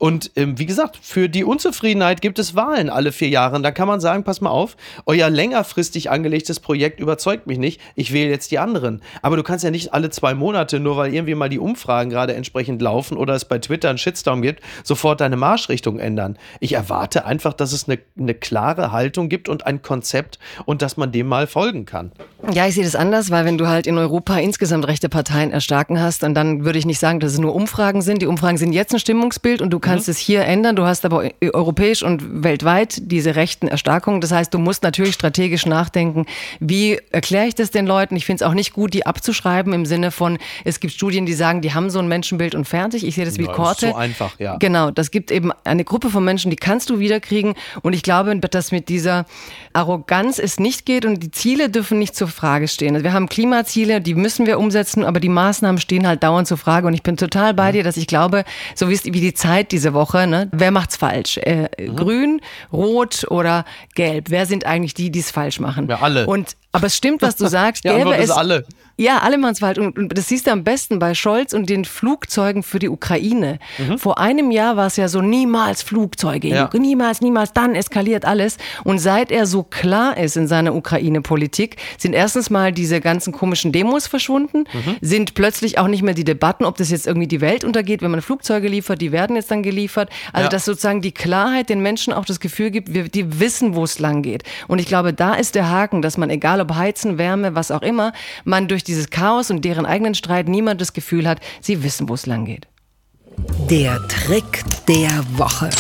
Und ähm, wie gesagt, für die Unzufriedenheit gibt es Wahlen alle vier Jahre. Da kann man sagen, pass mal auf, euer längerfristig angelegtes Projekt überzeugt mich nicht. Ich wähle jetzt die anderen. Aber du kannst ja nicht alle zwei Monate, nur weil irgendwie mal die Umfragen gerade entsprechend laufen oder es bei Twitter einen Shitstorm gibt, sofort deine Marschrichtung ändern. Ich erwarte einfach, dass es eine, eine klare Haltung gibt und ein Konzept und dass man dem mal folgen kann. Ja, ich sehe das anders, weil wenn du halt in Europa insgesamt rechte Parteien erstarken hast, und dann würde ich nicht sagen, dass es nur Umfragen sind. Die Umfragen sind jetzt ein Stimmungsbild und du kannst kannst mhm. es hier ändern. Du hast aber europäisch und weltweit diese rechten Erstarkungen. Das heißt, du musst natürlich strategisch nachdenken, wie erkläre ich das den Leuten? Ich finde es auch nicht gut, die abzuschreiben im Sinne von, es gibt Studien, die sagen, die haben so ein Menschenbild und fertig. Ich sehe das wie ja, Korte. Das ist so einfach, ja. Genau, das gibt eben eine Gruppe von Menschen, die kannst du wiederkriegen. Und ich glaube, dass mit dieser Arroganz es nicht geht und die Ziele dürfen nicht zur Frage stehen. Also wir haben Klimaziele, die müssen wir umsetzen, aber die Maßnahmen stehen halt dauernd zur Frage. Und ich bin total bei mhm. dir, dass ich glaube, so wie die Zeit, die diese Woche. Ne? Wer macht's falsch? Äh, mhm. Grün, Rot oder Gelb? Wer sind eigentlich die, die es falsch machen? Ja, alle. Und aber es stimmt, was du sagst. ja, gäbe es alle. Ja, alle machen es falsch. Und, das siehst du am besten bei Scholz und den Flugzeugen für die Ukraine. Mhm. Vor einem Jahr war es ja so, niemals Flugzeuge, ja. niemals, niemals, dann eskaliert alles. Und seit er so klar ist in seiner Ukraine-Politik, sind erstens mal diese ganzen komischen Demos verschwunden, mhm. sind plötzlich auch nicht mehr die Debatten, ob das jetzt irgendwie die Welt untergeht, wenn man Flugzeuge liefert, die werden jetzt dann geliefert. Also, ja. dass sozusagen die Klarheit den Menschen auch das Gefühl gibt, wir, die wissen, wo es lang geht. Und ich glaube, da ist der Haken, dass man, egal ob Heizen, Wärme, was auch immer, man durch dieses Chaos und deren eigenen Streit niemand das Gefühl hat, sie wissen, wo es lang geht. Der Trick der Woche.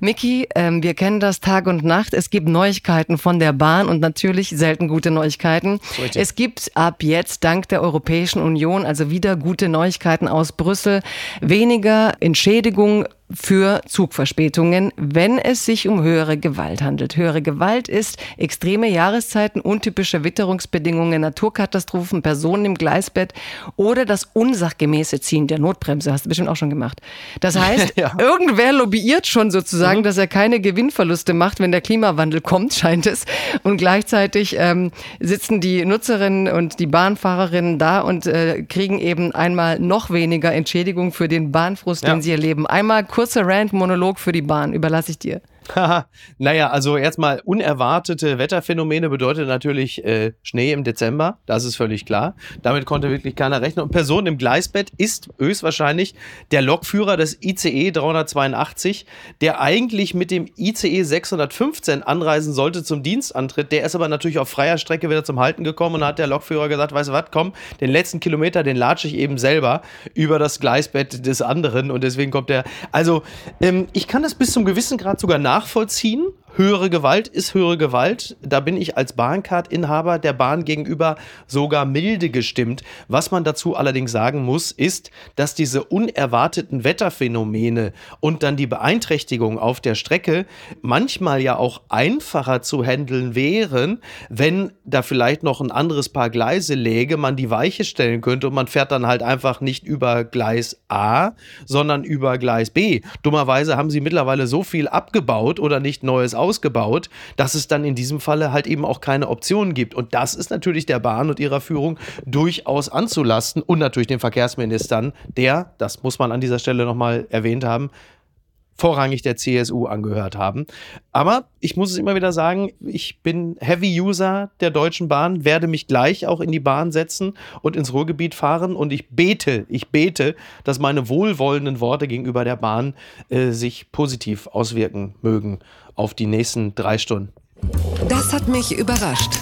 Miki, ähm, wir kennen das Tag und Nacht. Es gibt Neuigkeiten von der Bahn und natürlich selten gute Neuigkeiten. Richtig. Es gibt ab jetzt dank der Europäischen Union also wieder gute Neuigkeiten aus Brüssel. Weniger Entschädigung für Zugverspätungen, wenn es sich um höhere Gewalt handelt. Höhere Gewalt ist extreme Jahreszeiten, untypische Witterungsbedingungen, Naturkatastrophen, Personen im Gleisbett oder das unsachgemäße Ziehen der Notbremse. Hast du bestimmt auch schon gemacht. Das heißt, ja. irgendwer lobbyiert schon sozusagen, mhm. dass er keine Gewinnverluste macht, wenn der Klimawandel kommt, scheint es. Und gleichzeitig ähm, sitzen die Nutzerinnen und die Bahnfahrerinnen da und äh, kriegen eben einmal noch weniger Entschädigung für den Bahnfrust, ja. den sie erleben. Einmal kurzer Rant-Monolog für die Bahn, überlasse ich dir. naja, also erstmal unerwartete Wetterphänomene bedeutet natürlich äh, Schnee im Dezember, das ist völlig klar. Damit konnte wirklich keiner rechnen. Und Person im Gleisbett ist höchstwahrscheinlich der Lokführer des ICE 382, der eigentlich mit dem ICE 615 anreisen sollte zum Dienstantritt. Der ist aber natürlich auf freier Strecke wieder zum Halten gekommen und hat der Lokführer gesagt, weißt du was, komm, den letzten Kilometer, den latsche ich eben selber über das Gleisbett des anderen und deswegen kommt der. Also, ähm, ich kann das bis zum gewissen Grad sogar nach nachvollziehen. Höhere Gewalt ist höhere Gewalt. Da bin ich als Bahncard-Inhaber der Bahn gegenüber sogar milde gestimmt. Was man dazu allerdings sagen muss, ist, dass diese unerwarteten Wetterphänomene und dann die Beeinträchtigung auf der Strecke manchmal ja auch einfacher zu handeln wären, wenn da vielleicht noch ein anderes Paar Gleise läge, man die Weiche stellen könnte und man fährt dann halt einfach nicht über Gleis A, sondern über Gleis B. Dummerweise haben sie mittlerweile so viel abgebaut oder nicht Neues aufgebaut ausgebaut, dass es dann in diesem Falle halt eben auch keine Optionen gibt. Und das ist natürlich der Bahn und ihrer Führung durchaus anzulasten und natürlich den Verkehrsministern, der, das muss man an dieser Stelle nochmal erwähnt haben, vorrangig der CSU angehört haben. Aber ich muss es immer wieder sagen, ich bin Heavy User der Deutschen Bahn, werde mich gleich auch in die Bahn setzen und ins Ruhrgebiet fahren und ich bete, ich bete, dass meine wohlwollenden Worte gegenüber der Bahn äh, sich positiv auswirken mögen auf die nächsten drei Stunden. Das hat mich überrascht.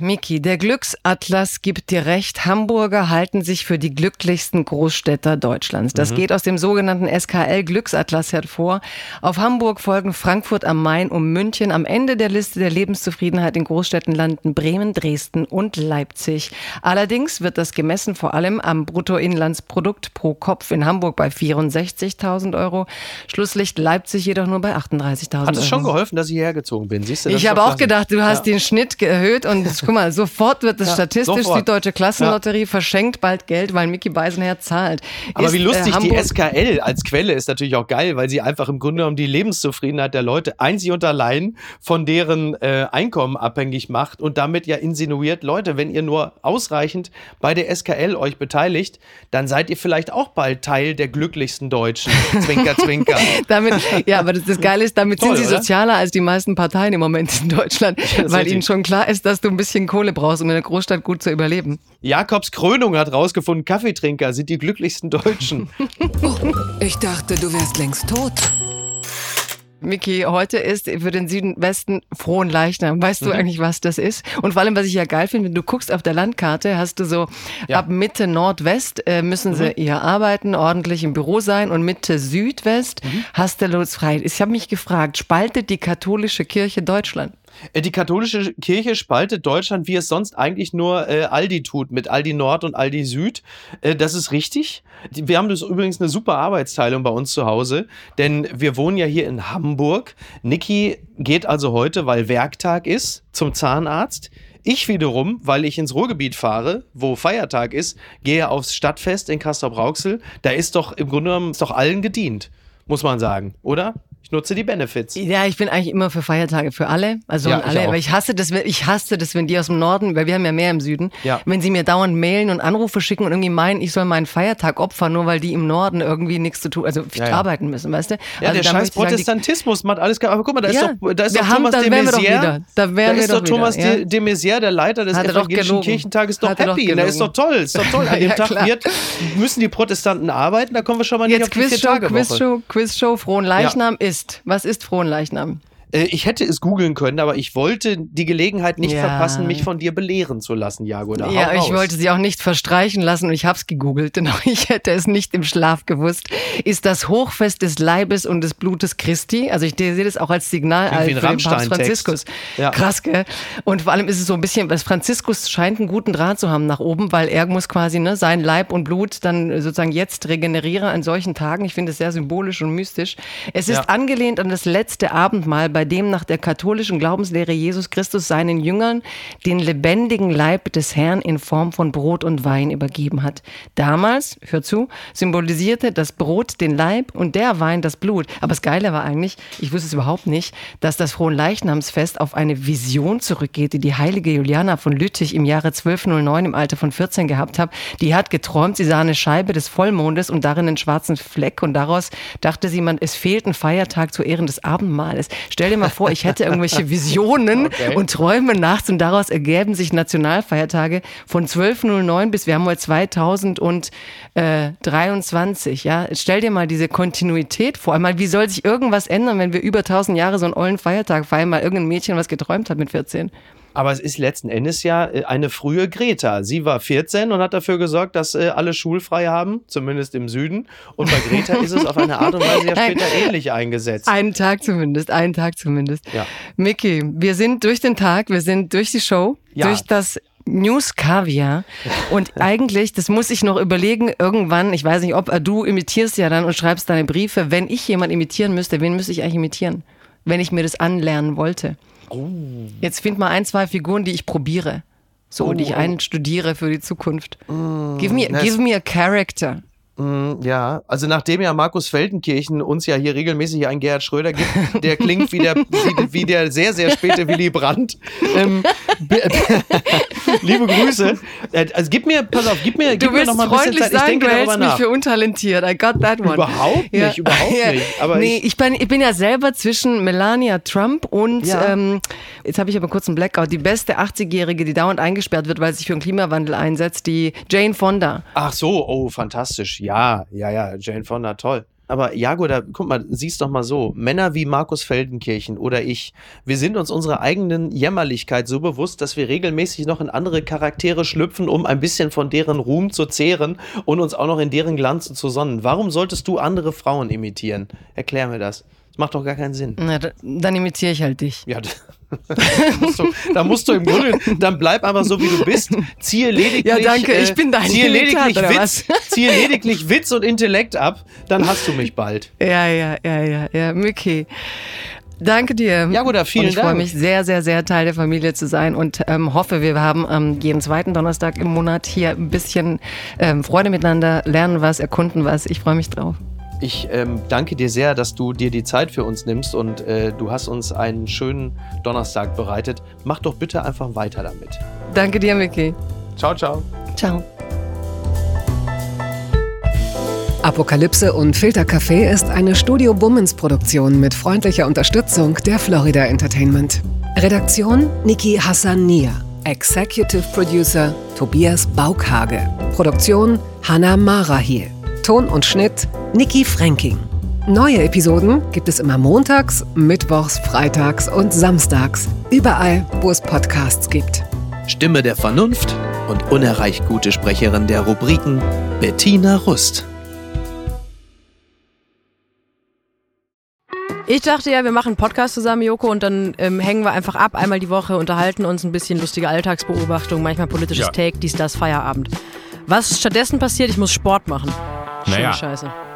Miki, der Glücksatlas gibt dir recht. Hamburger halten sich für die glücklichsten Großstädter Deutschlands. Das mhm. geht aus dem sogenannten SKL Glücksatlas hervor. Auf Hamburg folgen Frankfurt am Main und München. Am Ende der Liste der Lebenszufriedenheit in Großstädten landen Bremen, Dresden und Leipzig. Allerdings wird das gemessen vor allem am Bruttoinlandsprodukt pro Kopf in Hamburg bei 64.000 Euro. Schlusslicht Leipzig jedoch nur bei 38.000 Euro. Hat es schon geholfen, dass ich hierher gezogen bin? Siehst du, ich habe auch gedacht, du hast ja. den Schnitt erhöht und Guck mal, sofort wird es ja, statistisch. Sofort. Süddeutsche Klassenlotterie ja. verschenkt bald Geld, weil Mickey Beisenherz zahlt. Aber ist, wie lustig äh, die SKL als Quelle ist natürlich auch geil, weil sie einfach im Grunde genommen die Lebenszufriedenheit der Leute einzig und allein von deren äh, Einkommen abhängig macht und damit ja insinuiert, Leute, wenn ihr nur ausreichend bei der SKL euch beteiligt, dann seid ihr vielleicht auch bald Teil der glücklichsten Deutschen. Zwinker, zwinker. damit, ja, aber das, das Geile ist, damit Toll, sind sie sozialer als die meisten Parteien im Moment in Deutschland, weil ihnen schon klar ist, dass du ein bisschen bisschen Kohle brauchst, um in der Großstadt gut zu überleben. Jakobs Krönung hat rausgefunden, Kaffeetrinker sind die glücklichsten Deutschen. oh, ich dachte, du wärst längst tot. Miki, heute ist für den Südwesten frohen Leichnam. Weißt du mhm. eigentlich, was das ist? Und vor allem, was ich ja geil finde, wenn du guckst auf der Landkarte, hast du so ja. ab Mitte Nordwest äh, müssen mhm. sie hier arbeiten, ordentlich im Büro sein und Mitte Südwest mhm. hast du los frei. Ich habe mich gefragt, spaltet die katholische Kirche Deutschland? Äh, die katholische Kirche spaltet Deutschland, wie es sonst eigentlich nur äh, Aldi tut, mit Aldi Nord und Aldi Süd. Äh, das ist richtig. Wir haben das übrigens eine super Arbeitsteilung bei uns zu Hause, denn wir wohnen ja hier in Hamburg. Niki geht also heute, weil Werktag ist, zum Zahnarzt. Ich wiederum, weil ich ins Ruhrgebiet fahre, wo Feiertag ist, gehe aufs Stadtfest in Castrop-Rauxel. Da ist doch im Grunde genommen ist doch allen gedient, muss man sagen, oder? Ich nutze die Benefits. Ja, ich bin eigentlich immer für Feiertage für alle. Also ja, alle. Aber ich hasse das, ich hasse das, wenn die aus dem Norden, weil wir haben ja mehr im Süden, ja. wenn sie mir dauernd mailen und Anrufe schicken und irgendwie meinen, ich soll meinen Feiertag opfern, nur weil die im Norden irgendwie nichts zu tun, also ja, arbeiten müssen, weißt du? Ja, also der scheiß Protestantismus macht alles Aber guck mal, da ist doch, da ist doch Thomas de Maizière. Da, da ist doch Thomas de, de Maizière, der Leiter des Hatte evangelischen Kirchentages, doch happy. Der ist doch toll, ist doch toll. An dem Tag wird, müssen die Protestanten arbeiten, da kommen wir schon mal nicht Jetzt auf die Quizshow, Quizshow, Quizshow, Frohen Leichnam ist. Was ist Frohen Leichnam. Äh, ich hätte es googeln können, aber ich wollte die Gelegenheit nicht ja. verpassen, mich von dir belehren zu lassen, Jago. Da ja, ich wollte sie auch nicht verstreichen lassen und ich habe es gegoogelt, denn auch ich hätte es nicht im Schlaf gewusst. Ist das Hochfest des Leibes und des Blutes Christi? Also ich sehe das auch als Signal als Papst Franziskus. Ja. Krass, gell? Und vor allem ist es so ein bisschen, dass Franziskus scheint einen guten Draht zu haben nach oben, weil er muss quasi ne, sein Leib und Blut dann sozusagen jetzt regenerieren an solchen Tagen. Ich finde es sehr symbolisch und mystisch. Es ist ja. angelehnt an das letzte Abendmahl bei bei dem nach der katholischen Glaubenslehre Jesus Christus seinen Jüngern den lebendigen Leib des Herrn in Form von Brot und Wein übergeben hat. Damals, hör zu, symbolisierte das Brot den Leib und der Wein das Blut. Aber das Geile war eigentlich, ich wusste es überhaupt nicht, dass das Fronleichnamsfest auf eine Vision zurückgeht, die die heilige Juliana von Lüttich im Jahre 1209 im Alter von 14 gehabt hat. Die hat geträumt, sie sah eine Scheibe des Vollmondes und darin einen schwarzen Fleck und daraus dachte sie, man, es fehlt ein Feiertag zu Ehren des Abendmahles. Stell stell dir mal vor, ich hätte irgendwelche Visionen okay. und Träume nachts und daraus ergeben sich Nationalfeiertage von 1209 bis wir haben heute 2023. Ja, stell dir mal diese Kontinuität vor. Einmal, wie soll sich irgendwas ändern, wenn wir über 1000 Jahre so einen ollen Feiertag feiern, weil irgendein Mädchen was geträumt hat mit 14? Aber es ist letzten Endes ja äh, eine frühe Greta. Sie war 14 und hat dafür gesorgt, dass äh, alle schulfrei haben, zumindest im Süden. Und bei Greta ist es auf eine Art und Weise ja später ähnlich eingesetzt. Einen Tag zumindest, einen Tag zumindest. Ja. Mickey, wir sind durch den Tag, wir sind durch die Show, ja. durch das News Kaviar. Und eigentlich, das muss ich noch überlegen, irgendwann, ich weiß nicht, ob äh, du imitierst ja dann und schreibst deine Briefe. Wenn ich jemand imitieren müsste, wen müsste ich eigentlich imitieren? Wenn ich mir das anlernen wollte. Oh. Jetzt find mal ein, zwei Figuren, die ich probiere. So, oh, die ich oh. einstudiere für die Zukunft. Mm, give, me, give me a character. Mm, Ja, also nachdem ja Markus Feldenkirchen uns ja hier regelmäßig einen Gerhard Schröder gibt, der klingt wie der, wie, wie der sehr, sehr späte Willy Brandt. Ähm, be- liebe Grüße. Äh, Also gib mir, pass auf, gib mir, Du gib mir noch mal ein bisschen Zeit. Ich denke du hältst mich für untalentiert. I got that one. Überhaupt nicht, überhaupt nicht. Aber nee, ich- ich, bin, ich bin ja selber zwischen Melania Trump und, Ja. ähm, jetzt habe ich aber kurz einen Blackout, die beste 80-Jährige, die dauernd eingesperrt wird, weil sie sich für den Klimawandel einsetzt, die Jane Fonda. Ach so, oh, fantastisch. Ja, ja, ja, Jane Fonda, toll. Aber Jago, da, guck mal, siehst doch mal so, Männer wie Markus Feldenkirchen oder ich, wir sind uns unserer eigenen Jämmerlichkeit so bewusst, dass wir regelmäßig noch in andere Charaktere schlüpfen, um ein bisschen von deren Ruhm zu zehren und uns auch noch in deren Glanz zu sonnen. Warum solltest du andere Frauen imitieren? Erklär mir das. Das macht doch gar keinen Sinn. Na, da, dann imitiere ich halt dich. Ja, musst, du, da musst du im Grunde, dann bleib einfach so, wie du bist. Ziehe lediglich, Ja, danke, ich bin dein ziehe lediglich oder Witz, ziehe lediglich Witz und Intellekt ab, dann hast du mich bald. Ja, ja, ja, ja, ja, Mickey. Danke dir. Ja, gut, vielen und ich freue Dank. mich sehr, sehr, sehr Teil der Familie zu sein und ähm, hoffe, wir haben ähm, jeden zweiten Donnerstag im Monat hier ein bisschen ähm, Freude miteinander, lernen was, erkunden was. Ich freue mich drauf. Ich ähm, danke dir sehr, dass du dir die Zeit für uns nimmst und äh, du hast uns einen schönen Donnerstag bereitet. Mach doch bitte einfach weiter damit. Danke dir, Mickey. Ciao, ciao. Ciao. Apokalypse und Filtercafé ist eine Studio Bummens Produktion mit freundlicher Unterstützung der Florida Entertainment. Redaktion Niki Hassania. Executive Producer Tobias Baukhage. Produktion Hanna Marahiel. Ton und Schnitt Niki Fränking. Neue Episoden gibt es immer montags, mittwochs, freitags und samstags. Überall, wo es Podcasts gibt. Stimme der Vernunft und unerreicht gute Sprecherin der Rubriken Bettina Rust. Ich dachte ja, wir machen einen Podcast zusammen, Joko, und dann ähm, hängen wir einfach ab, einmal die Woche, unterhalten uns ein bisschen lustige Alltagsbeobachtung, manchmal politisches Ja. Take, dies, das, Feierabend. Was stattdessen passiert, ich muss Sport machen. Schöne Naja. Scheiße.